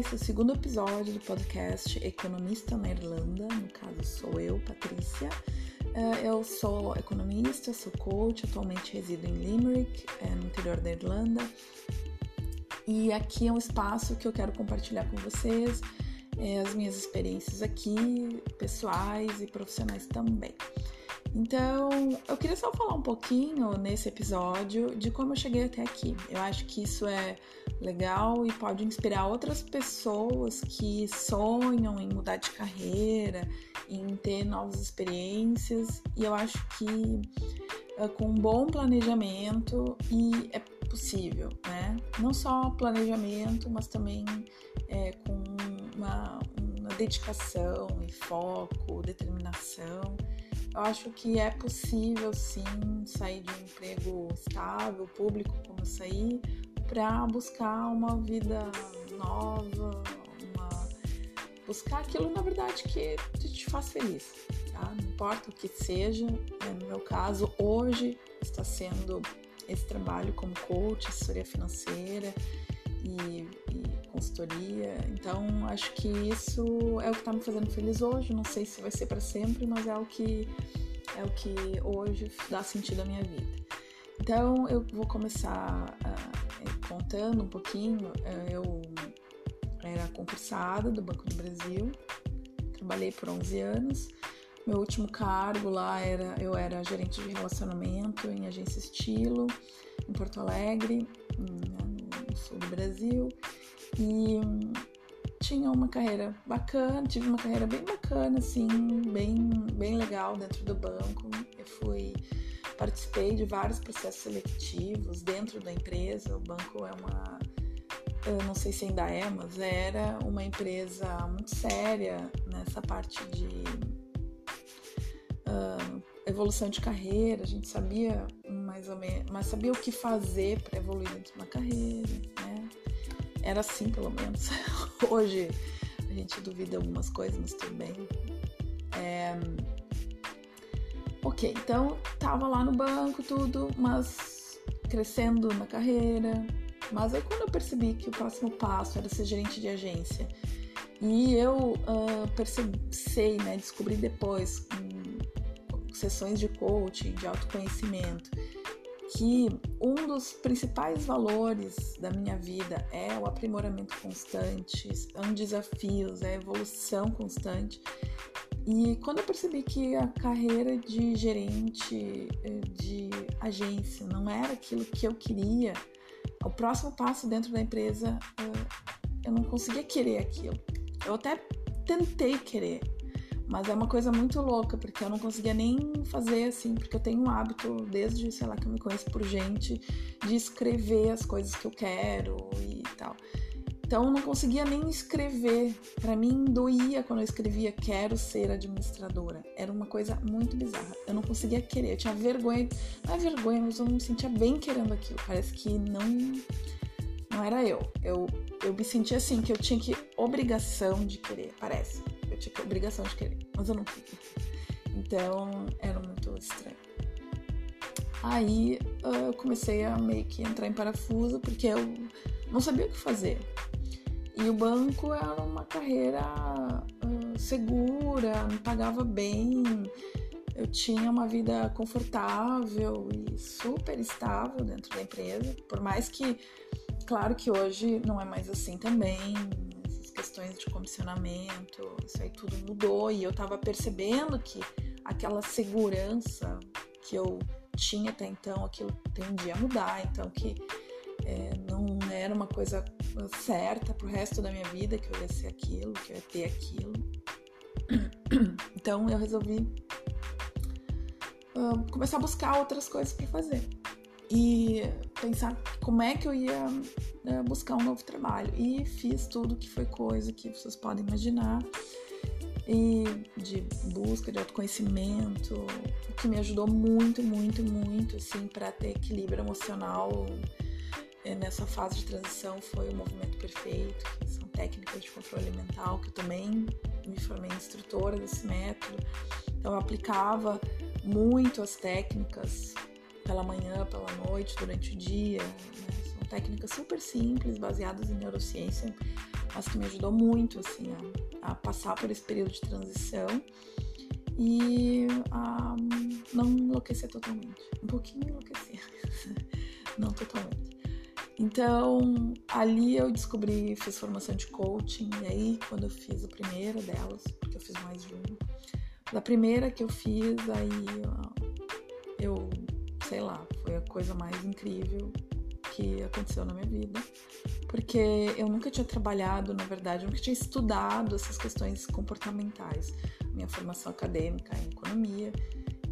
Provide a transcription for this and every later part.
esse é o segundo episódio do podcast Economista na Irlanda. No caso, sou eu, Patrícia. Eh, eu sou economista, sou coach, atualmente resido em Limerick, eh, no interior da Irlanda. E aqui é um espaço que eu quero compartilhar com vocês eh, as minhas experiências aqui, pessoais e profissionais também. Então, eu queria só falar um pouquinho nesse episódio de como eu cheguei até aqui. Eu acho que isso é legal e pode inspirar outras pessoas que sonham em mudar de carreira, em ter novas experiências. E eu acho que eh, com um bom planejamento e é possível, né? Não só planejamento, mas também é, com uma, uma dedicação e foco, determinação eu acho que é possível sim sair de um emprego estável, público, como saí, para buscar uma vida nova, uma... buscar aquilo na verdade que te faz feliz, tá? Não importa o que seja, né? no meu caso, hoje está sendo esse trabalho como coach, assessoria financeira e, e consultoria. Então, acho que isso é o que está me fazendo feliz hoje. Não sei se vai ser para sempre, mas é o que é o que hoje dá sentido à minha vida. Então, eu vou começar uh, contando um pouquinho. Uh, eu era concursada do Banco do Brasil, trabalhei por 11 anos. Meu último cargo lá era eu era gerente de relacionamento em agência Estilo em Porto Alegre, né, no sul do Brasil. E tinha uma carreira bacana, tive uma carreira bem bacana, assim, bem, bem legal dentro do banco. Eu fui, participei de vários processos seletivos dentro da empresa. O banco é uma, eu não sei se ainda é, mas era uma empresa muito séria nessa parte de uh, evolução de carreira. A gente sabia mais ou menos, mas sabia o que fazer para evoluir dentro de uma carreira? Era assim, pelo menos. Hoje a gente duvida algumas coisas, mas tudo bem. É... Ok, então tava lá no banco, tudo, mas crescendo na carreira. Mas aí quando eu percebi que o próximo passo era ser gerente de agência, e eu uh, percebi, sei, né, descobri depois, em sessões de coaching, de autoconhecimento, que um dos principais valores da minha vida é o aprimoramento constante, são desafios, é evolução constante. E quando eu percebi que a carreira de gerente eh, de agência não era aquilo que eu queria, o próximo passo dentro da empresa eh, eu não conseguia querer aquilo. Eu até tentei querer, mas é uma coisa muito louca, porque eu não conseguia nem fazer assim, porque eu tenho um hábito, desde, sei lá, que eu me conheço por gente, de escrever as coisas que eu quero e tal. Então eu não conseguia nem escrever. Para mim doía quando eu escrevia quero ser administradora. Era uma coisa muito bizarra. Eu não conseguia querer, eu tinha vergonha. Não é vergonha, mas eu me sentia bem querendo aquilo. Parece que não não era eu. Eu eu me sentia assim que eu tinha que obrigação de querer, parece tinha obrigação de querer, mas eu não queria. Então era muito estranho. Aí eu comecei a meio que entrar em parafuso porque eu não sabia o que fazer. E o banco era uma carreira uh, segura, me pagava bem, eu tinha uma vida confortável e super estável dentro da empresa, por mais que, claro que hoje não é mais assim também, questões de comissionamento, isso aí tudo mudou e eu tava percebendo que aquela segurança que eu tinha até então, aquilo tendia a mudar, então que é, não era uma coisa certa pro resto da minha vida que eu ia ser aquilo, que eu ia ter aquilo. Então eu resolvi uh, começar a buscar outras coisas para fazer e pensar como é que eu ia uh, buscar um novo trabalho. E fiz tudo que foi coisa que vocês podem imaginar e de busca de autoconhecimento, o que me ajudou muito, muito, muito, assim, para ter equilíbrio emocional eh, nessa fase de transição foi o movimento perfeito, que são técnicas de controle mental, que eu também me formei instrutora desse método. Então eu aplicava muito as técnicas pela manhã, pela noite, durante o dia. Né? São técnicas super simples, baseadas em neurociência, mas que me ajudou muito assim a, a passar por esse período de transição e a não enlouquecer totalmente. Um pouquinho enlouquecer, não totalmente. Então, ali eu descobri, fiz formação de coaching, e aí quando eu fiz a primeira delas, porque eu fiz mais de uma, da primeira que eu fiz, aí eu, sei lá, foi a coisa mais incrível que aconteceu na minha vida, porque eu nunca tinha trabalhado, na verdade, eu nunca tinha estudado essas questões comportamentais. Minha formação acadêmica é em economia,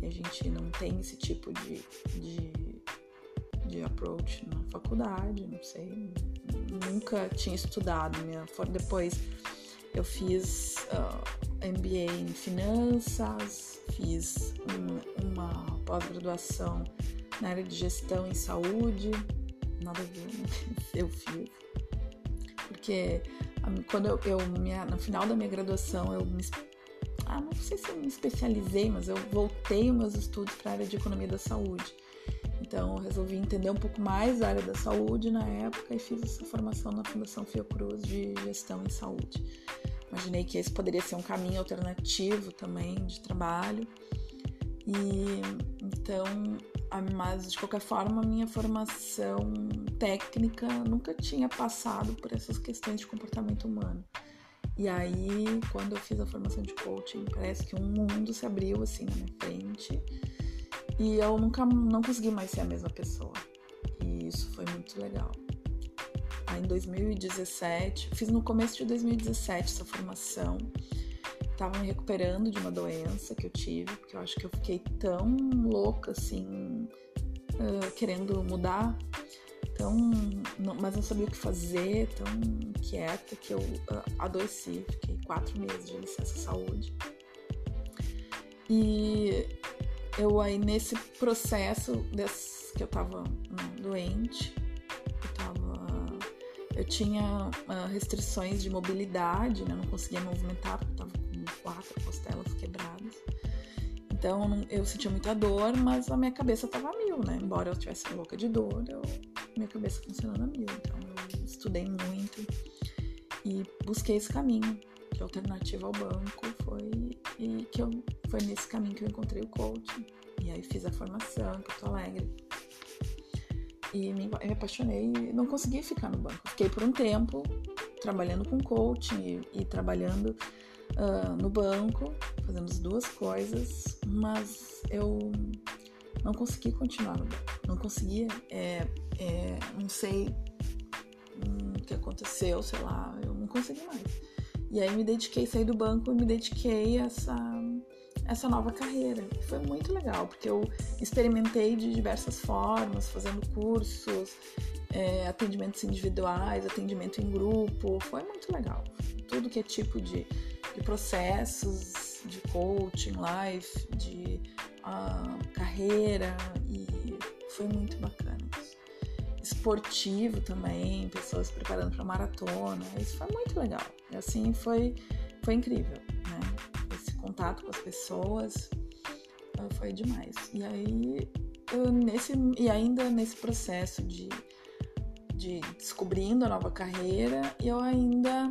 e a gente não tem esse tipo de, de, de approach na faculdade, não sei, nunca tinha estudado. Minha, depois eu fiz uh, MBA em finanças, fiz um, uma pós-graduação na área de gestão em saúde, nada a ver, né? eu fiz. Porque quando eu, eu minha, no final da minha graduação, eu me, ah, não sei se eu me especializei, mas eu voltei os meus estudos para a área de economia da saúde. Então, eu resolvi entender um pouco mais da área da saúde na época e fiz essa formação na Fundação Fiocruz de gestão em saúde. Imaginei que esse poderia ser um caminho alternativo também de trabalho. E então mas de qualquer forma, minha formação técnica nunca tinha passado por essas questões de comportamento humano. E aí, quando eu fiz a formação de coaching, parece que um mundo se abriu assim na minha frente e eu nunca não consegui mais ser a mesma pessoa. E isso foi muito legal. Aí em 2017, fiz no começo de 2017 essa formação tava me recuperando de uma doença que eu tive, porque eu acho que eu fiquei tão louca assim, uh, querendo mudar, tão, não, mas não sabia o que fazer, tão quieta que eu uh, adoeci, fiquei quatro meses de licença saúde. E eu aí nesse processo desse, que eu tava né, doente, eu tava. Eu tinha uh, restrições de mobilidade, né? Não conseguia movimentar porque eu tava quatro costelas quebradas. Então eu sentia muita dor, mas a minha cabeça estava a né? Embora eu tivesse louca de dor, eu, minha cabeça funcionando a mil. Então eu estudei muito e busquei esse caminho, que alternativa ao banco foi e que eu, foi nesse caminho que eu encontrei o coaching. E aí fiz a formação em Porto Alegre. E me, me apaixonei e não consegui ficar no banco. Fiquei por um tempo trabalhando com coaching e, e trabalhando uh, no banco, fazendo as duas coisas, mas eu não consegui continuar. Não conseguia, é, é, não sei hum, o que aconteceu, sei lá, eu não consegui mais. E aí me dediquei, saí do banco e me dediquei a essa, essa nova carreira. Foi muito legal, porque eu experimentei de diversas formas, fazendo cursos, é, atendimentos individuais, atendimento em grupo, foi muito legal. Tudo que é tipo de de processos de coaching, life, de uh, carreira e foi muito bacana. Esportivo também, pessoas preparando para maratona, isso foi muito legal. E assim foi, foi incrível, né? Esse contato com as pessoas uh, foi demais. E aí, nesse, e ainda nesse processo de, de descobrindo a nova carreira, eu ainda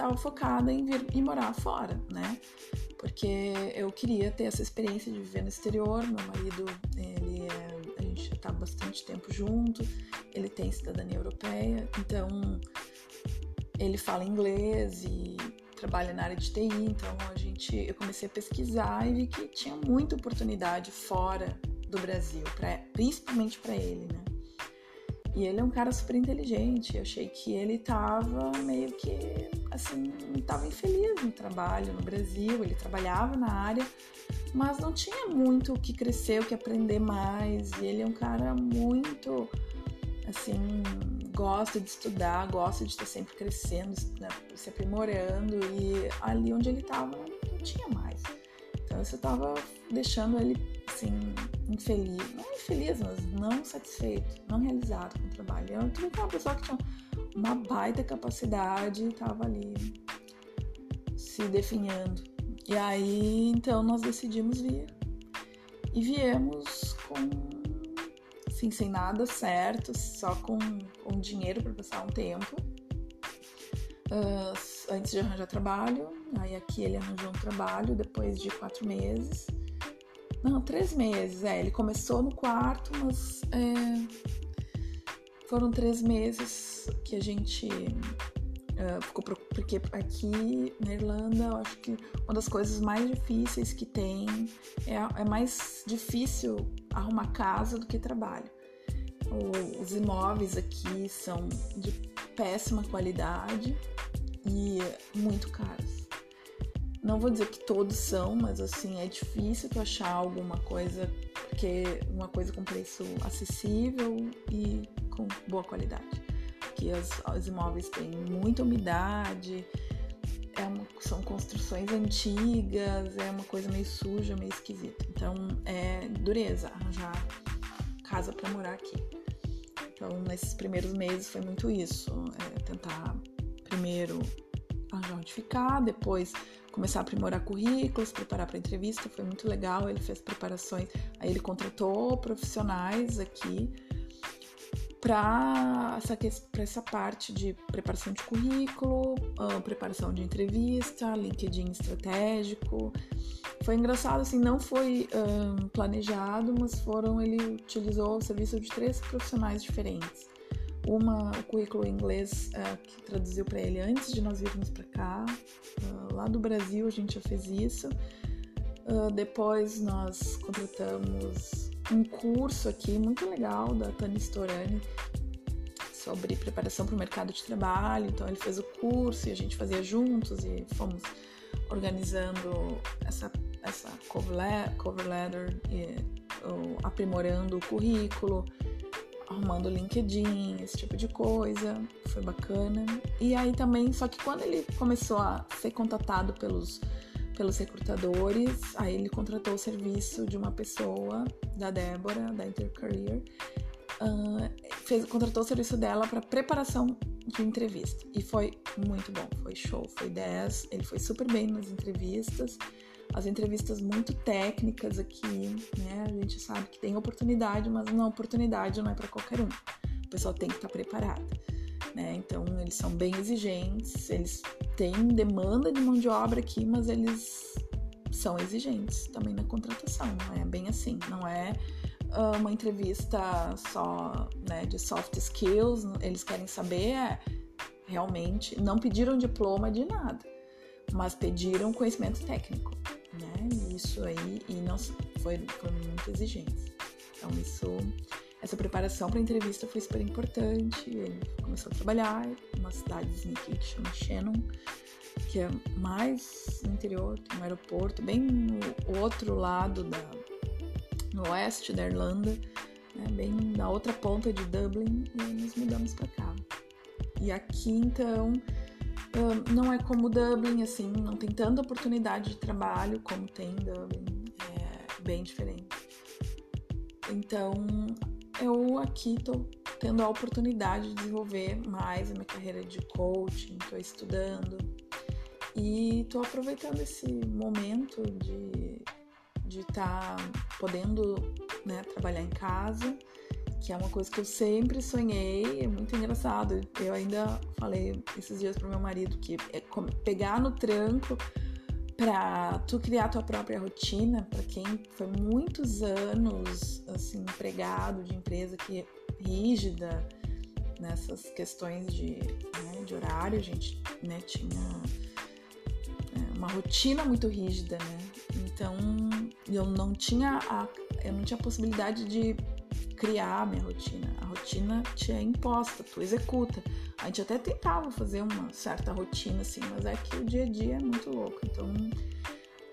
estava focada em vir e morar fora, né? Porque eu queria ter essa experiência de viver no exterior. Meu marido, ele é, a gente está bastante tempo junto, ele tem cidadania europeia, então ele fala inglês e trabalha na área de TI, então a gente, eu comecei a pesquisar e vi que tinha muita oportunidade fora do Brasil, pra, principalmente para ele, né? E ele é um cara super inteligente. Eu achei que ele tava meio que assim, tava infeliz no trabalho no Brasil. Ele trabalhava na área, mas não tinha muito o que crescer, o que aprender mais. E ele é um cara muito assim, gosta de estudar, gosta de estar sempre crescendo, né, se aprimorando. E ali onde ele tava não tinha mais. Então isso tava deixando ele assim, infeliz, não infeliz, mas não satisfeito, não realizado com o trabalho. Eu tive uma pessoa que tinha uma baita capacidade e estava ali se definhando. E aí, então, nós decidimos vir. E viemos com assim, sem nada certo, só com, com dinheiro para passar um tempo. Uh, antes de arranjar trabalho, aí aqui ele arranjou um trabalho depois de quatro meses. Não, três meses, é. Ele começou no quarto, mas é, foram três meses que a gente uh, ficou. Porque aqui na Irlanda, eu acho que uma das coisas mais difíceis que tem é, é mais difícil arrumar casa do que trabalho. O, os imóveis aqui são de péssima qualidade e muito caros. Não vou dizer que todos são, mas assim, é difícil tu achar alguma coisa que uma coisa com preço acessível e com boa qualidade. As, os imóveis têm muita umidade, é uma, são construções antigas, é uma coisa meio suja, meio esquisita. Então é dureza arranjar casa para morar aqui. Então nesses primeiros meses foi muito isso, é tentar primeiro arranjar onde ficar, depois começar a aprimorar currículos, preparar para entrevista, foi muito legal. Ele fez preparações, aí ele contratou profissionais aqui para essa, essa parte de preparação de currículo, preparação de entrevista, LinkedIn estratégico. Foi engraçado, assim, não foi um, planejado, mas foram, ele utilizou o serviço de três profissionais diferentes. Uma, o currículo em inglês uh, que traduziu para ele antes de nós virmos para cá. Uh, lá do Brasil a gente já fez isso. Uh, depois nós contratamos um curso aqui muito legal da Tani Storani sobre preparação para o mercado de trabalho. Então ele fez o curso e a gente fazia juntos e fomos organizando essa, essa cover letter, e, aprimorando o currículo arrumando o LinkedIn, esse tipo de coisa, foi bacana. E aí também, só que quando ele começou a ser contatado pelos, pelos recrutadores, aí ele contratou o serviço de uma pessoa, da Débora, da Intercareer, uh, fez, contratou o serviço dela para preparação de entrevista. E foi muito bom, foi show, foi 10, ele foi super bem nas entrevistas as entrevistas muito técnicas aqui, né? A gente sabe que tem oportunidade, mas uma oportunidade não é para qualquer um. O pessoal tem que estar tá preparado, né? Então eles são bem exigentes, eles têm demanda de mão de obra aqui, mas eles são exigentes também na contratação, não é bem assim, não é uh, uma entrevista só né, de soft skills, eles querem saber é, realmente, não pediram diploma de nada, mas pediram conhecimento técnico? Isso aí e não foi, foi muito exigente. Então isso, essa preparação para a entrevista foi super importante. Ele começou a trabalhar em uma cidadezinha aqui que chama Shannon, que é mais interior, tem um aeroporto bem no outro lado da, no oeste da Irlanda, né? bem na outra ponta de Dublin, e nos mudamos para cá. E aqui então não é como Dublin, assim, não tem tanta oportunidade de trabalho como tem em Dublin, é bem diferente. Então, eu aqui tô tendo a oportunidade de desenvolver mais a minha carreira de coaching, tô estudando e tô aproveitando esse momento de de estar tá podendo né, trabalhar em casa que é uma coisa que eu sempre sonhei, é muito engraçado. Eu ainda falei esses dias pro meu marido que é pegar no tranco para tu criar tua própria rotina, para quem foi muitos anos assim empregado de empresa que é rígida nessas questões de, né, de horário, a gente né, tinha é, uma rotina muito rígida, né? Então eu não tinha a, eu não tinha a possibilidade de criar a minha rotina. A rotina te é imposta, tu executa. A gente até tentava fazer uma certa rotina, assim, mas é que o dia a dia é muito louco. Então,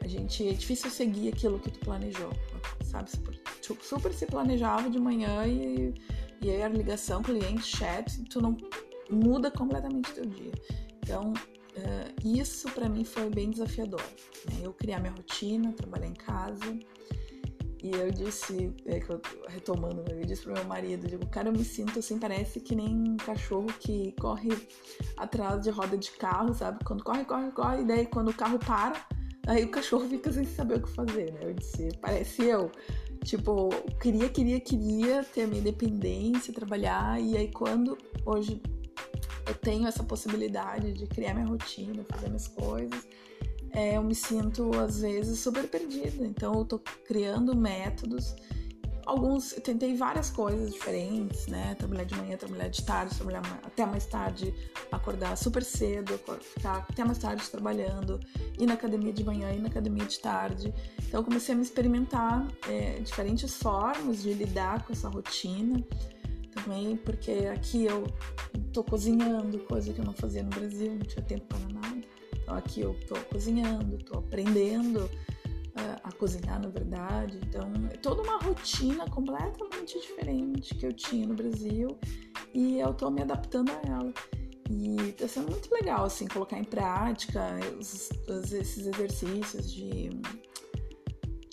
a gente é difícil seguir aquilo que tu planejou, sabe? Tu super se planejava de manhã e, e aí a ligação, cliente, chat, tu não muda completamente teu dia. Então, uh, isso para mim foi bem desafiador. Né? Eu criar minha rotina, trabalhar em casa, e eu disse, é, retomando, né, eu disse pro meu marido, digo, cara, eu me sinto assim, parece que nem um cachorro que corre atrás de roda de carro, sabe? Quando corre, corre, corre, e daí quando o carro para, aí o cachorro fica sem saber o que fazer, né? Eu disse, parece eu. Tipo, queria, queria, queria ter a minha independência, trabalhar, e aí quando hoje eu tenho essa possibilidade de criar minha rotina, fazer minhas coisas, é, eu me sinto às vezes super perdida. Então eu tô criando métodos alguns, eu tentei várias coisas diferentes, né? Trabalhar de manhã, trabalhar de tarde, trabalhar até mais tarde, acordar super cedo, ficar até mais tarde trabalhando, ir na academia de manhã, ir na academia de tarde. Então, comecei a me experimentar é, diferentes formas de lidar com essa rotina também, porque aqui eu tô cozinhando, coisa que eu não fazia no Brasil, não tinha tempo para nada. Então, aqui eu tô cozinhando, tô aprendendo a, cozinhar, na verdade. Então, é toda uma rotina completamente diferente que eu tinha no Brasil e eu tô me adaptando a ela. E tá sendo muito legal, assim, colocar em prática os, esses exercícios de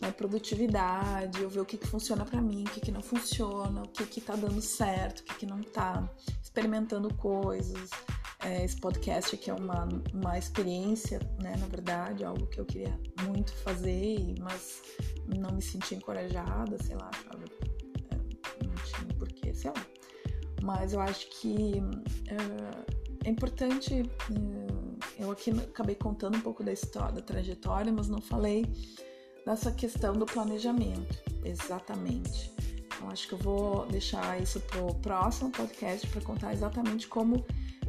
né, produtividade, eu ver o que, que funciona para mim, o que, que não funciona, o que, que tá dando certo, o que, que não tá, experimentando coisas, é, esse podcast aqui é uma, uma experiência, né, na verdade, algo que eu queria muito fazer, mas não me senti encorajada, sei lá, achava é, não tinha porquê, sei lá. Mas eu acho que é, é importante, é, eu aqui acabei contando um pouco da história, da trajetória, mas não falei dessa questão do planejamento, exatamente. Então acho que eu vou deixar isso para o próximo podcast para contar exatamente como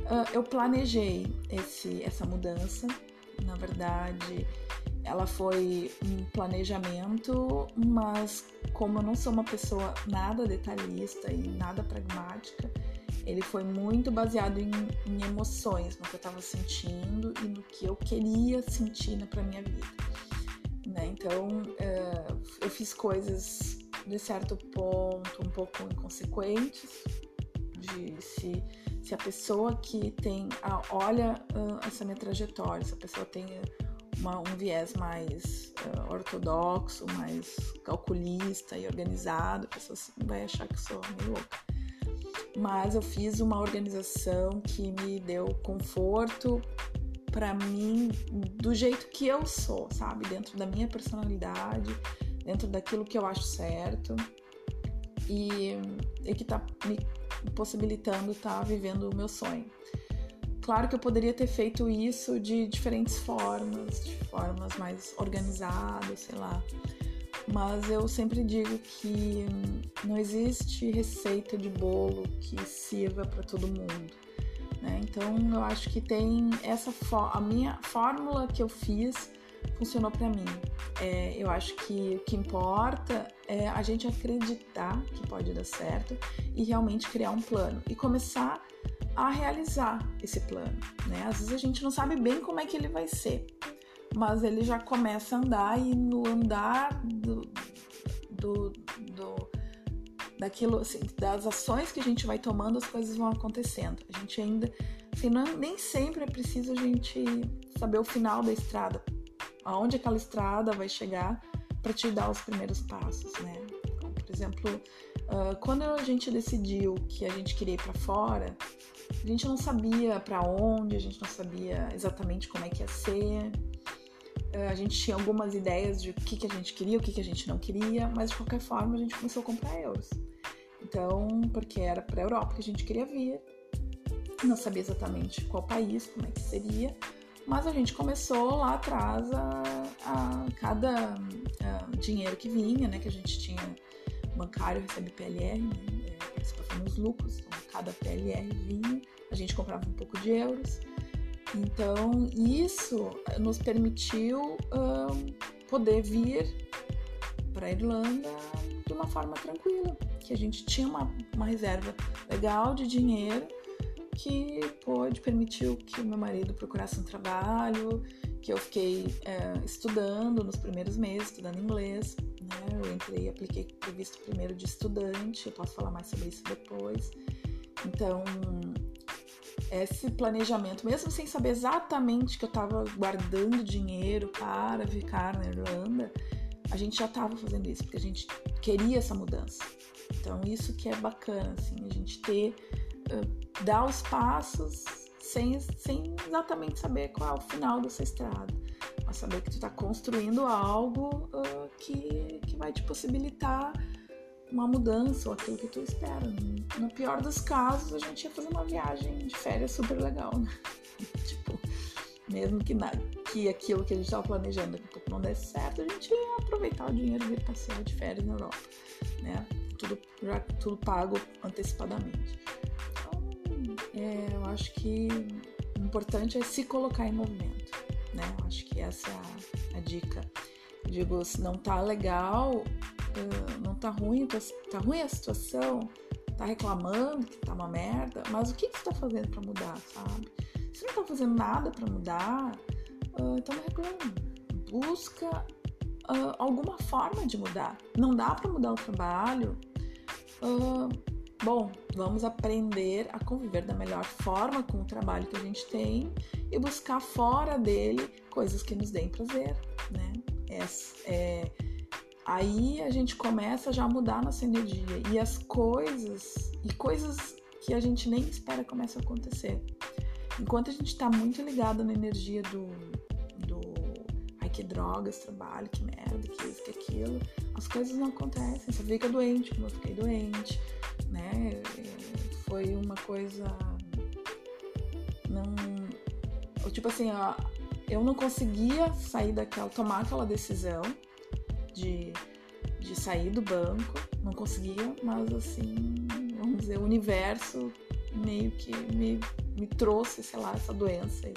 Uh, eu planejei esse, essa mudança. Na verdade, ela foi um planejamento, mas como eu não sou uma pessoa nada detalhista e nada pragmática, ele foi muito baseado em, em emoções, no que eu estava sentindo e no que eu queria sentir para minha vida. Né? Então, uh, eu fiz coisas de certo ponto um pouco inconsequentes, de se se a pessoa que tem, a, olha uh, essa minha trajetória, se a pessoa tem uma, um viés mais uh, ortodoxo, mais calculista e organizado, a pessoa vai achar que sou meio louca. Mas eu fiz uma organização que me deu conforto para mim do jeito que eu sou, sabe? Dentro da minha personalidade, dentro daquilo que eu acho certo e, e que tá me possibilitando estar tá vivendo o meu sonho. Claro que eu poderia ter feito isso de diferentes formas, de formas mais organizadas, sei lá. Mas eu sempre digo que não existe receita de bolo que sirva para todo mundo. Né? Então eu acho que tem essa a minha fórmula que eu fiz funcionou para mim. É, eu acho que o que importa é a gente acreditar que pode dar certo e realmente criar um plano e começar a realizar esse plano. Né? Às vezes a gente não sabe bem como é que ele vai ser, mas ele já começa a andar e no andar do, do, do daquilo, assim, das ações que a gente vai tomando, as coisas vão acontecendo. A gente ainda, assim, não, nem sempre é preciso a gente saber o final da estrada aonde aquela estrada vai chegar para te dar os primeiros passos, né? Então, por exemplo, uh, quando a gente decidiu que a gente queria ir para fora, a gente não sabia para onde, a gente não sabia exatamente como é que ia ser. Uh, a gente tinha algumas ideias de o que, que a gente queria, o que, que a gente não queria, mas de qualquer forma a gente começou a comprar euros. Então, porque era para a Europa que a gente queria vir, não sabia exatamente qual país, como é que seria, mas a gente começou lá atrás a, a cada a, dinheiro que vinha, né? Que a gente tinha bancário recebe PLR, né? É, os lucros, então cada PLR vinha, a gente comprava um pouco de euros. Então isso nos permitiu um, poder vir para a Irlanda de uma forma tranquila, que a gente tinha uma, uma reserva legal de dinheiro que pôde, permitiu que o meu marido procurasse um trabalho, que eu fiquei é, estudando nos primeiros meses, estudando inglês, né? Eu entrei e apliquei para visto primeiro de estudante, eu posso falar mais sobre isso depois. Então, esse planejamento, mesmo sem saber exatamente que eu estava guardando dinheiro para ficar na Irlanda, a gente já estava fazendo isso, porque a gente queria essa mudança. Então, isso que é bacana, assim, a gente ter dar os passos sem, sem exatamente saber qual é o final dessa estrada, mas saber que tu está construindo algo uh, que, que vai te possibilitar uma mudança ou aquilo que tu espera. No pior dos casos, a gente ia fazer uma viagem de férias super legal, né? tipo, mesmo que, na, que aquilo que a gente estava planejando daqui a pouco não desse certo, a gente ia aproveitar o dinheiro e ir de férias na Europa, né? Tudo, já, tudo pago antecipadamente. É, eu acho que o importante é se colocar em movimento, né? Eu acho que essa é a, a dica. Eu digo, se não tá legal, não tá ruim, tá ruim a situação, tá reclamando que tá uma merda, mas o que, que você tá fazendo para mudar, sabe? Se não tá fazendo nada para mudar, então não reclama. Busca alguma forma de mudar. Não dá para mudar o trabalho. Bom, vamos aprender a conviver da melhor forma com o trabalho que a gente tem e buscar fora dele coisas que nos deem prazer, né? É, é, aí a gente começa já a mudar nossa energia e as coisas e coisas que a gente nem espera começam a acontecer. Enquanto a gente está muito ligado na energia do, do ai que droga esse trabalho, que merda, que isso, que aquilo, as coisas não acontecem. Você fica doente, como eu fiquei doente, né? Foi uma coisa. Não. Tipo assim, ó, eu não conseguia sair daquela, tomar aquela decisão de, de sair do banco, não conseguia, mas assim, vamos dizer, o universo meio que me, me trouxe, sei lá, essa doença aí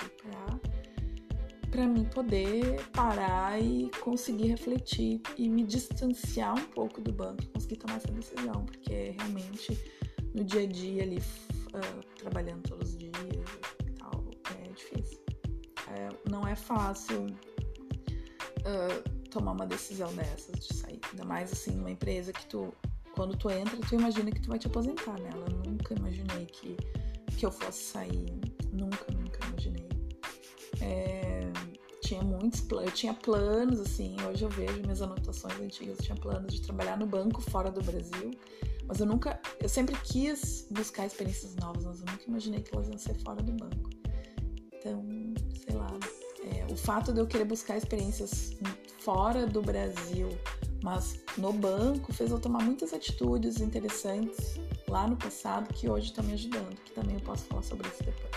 pra mim poder parar e conseguir refletir e me distanciar um pouco do banco, conseguir tomar essa decisão, porque realmente no dia a dia ali, uh, trabalhando todos os dias e tal, é difícil. É, não é fácil uh, tomar uma decisão dessas de sair, ainda mais assim, numa empresa que tu quando tu entra, tu imagina que tu vai te aposentar nela. Eu nunca imaginei que, que eu fosse sair. Nunca, nunca imaginei. É, tinha muitos planos, eu tinha planos, assim, hoje eu vejo minhas anotações antigas, eu tinha planos de trabalhar no banco fora do Brasil, mas eu nunca, eu sempre quis buscar experiências novas, mas eu nunca imaginei que elas iam ser fora do banco. Então, sei lá, é, o fato de eu querer buscar experiências fora do Brasil mas no banco fez eu tomar muitas atitudes interessantes lá no passado que hoje estão me ajudando, que também eu posso falar sobre isso depois.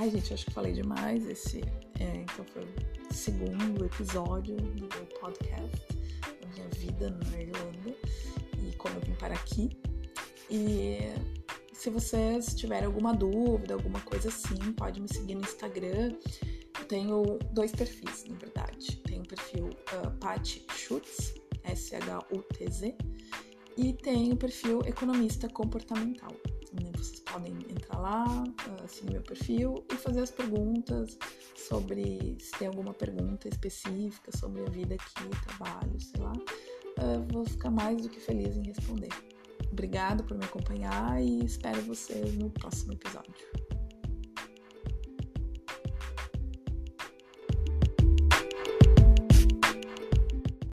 Ai, gente, acho que falei demais. Esse é, então foi o segundo episódio do meu podcast, da minha vida na Irlanda e como eu vim para aqui. E se vocês tiverem alguma dúvida, alguma coisa assim, pode me seguir no Instagram. Eu tenho dois perfis, na verdade perfil uh, Pat Schutz, S-H-U-T-Z, e tem o perfil Economista Comportamental. Né? Vocês podem entrar lá, uh, seguir meu perfil e fazer as perguntas sobre se tem alguma pergunta específica sobre a vida aqui, trabalho, sei lá. Uh, vou ficar mais do que feliz em responder. Obrigada por me acompanhar e espero você no próximo episódio.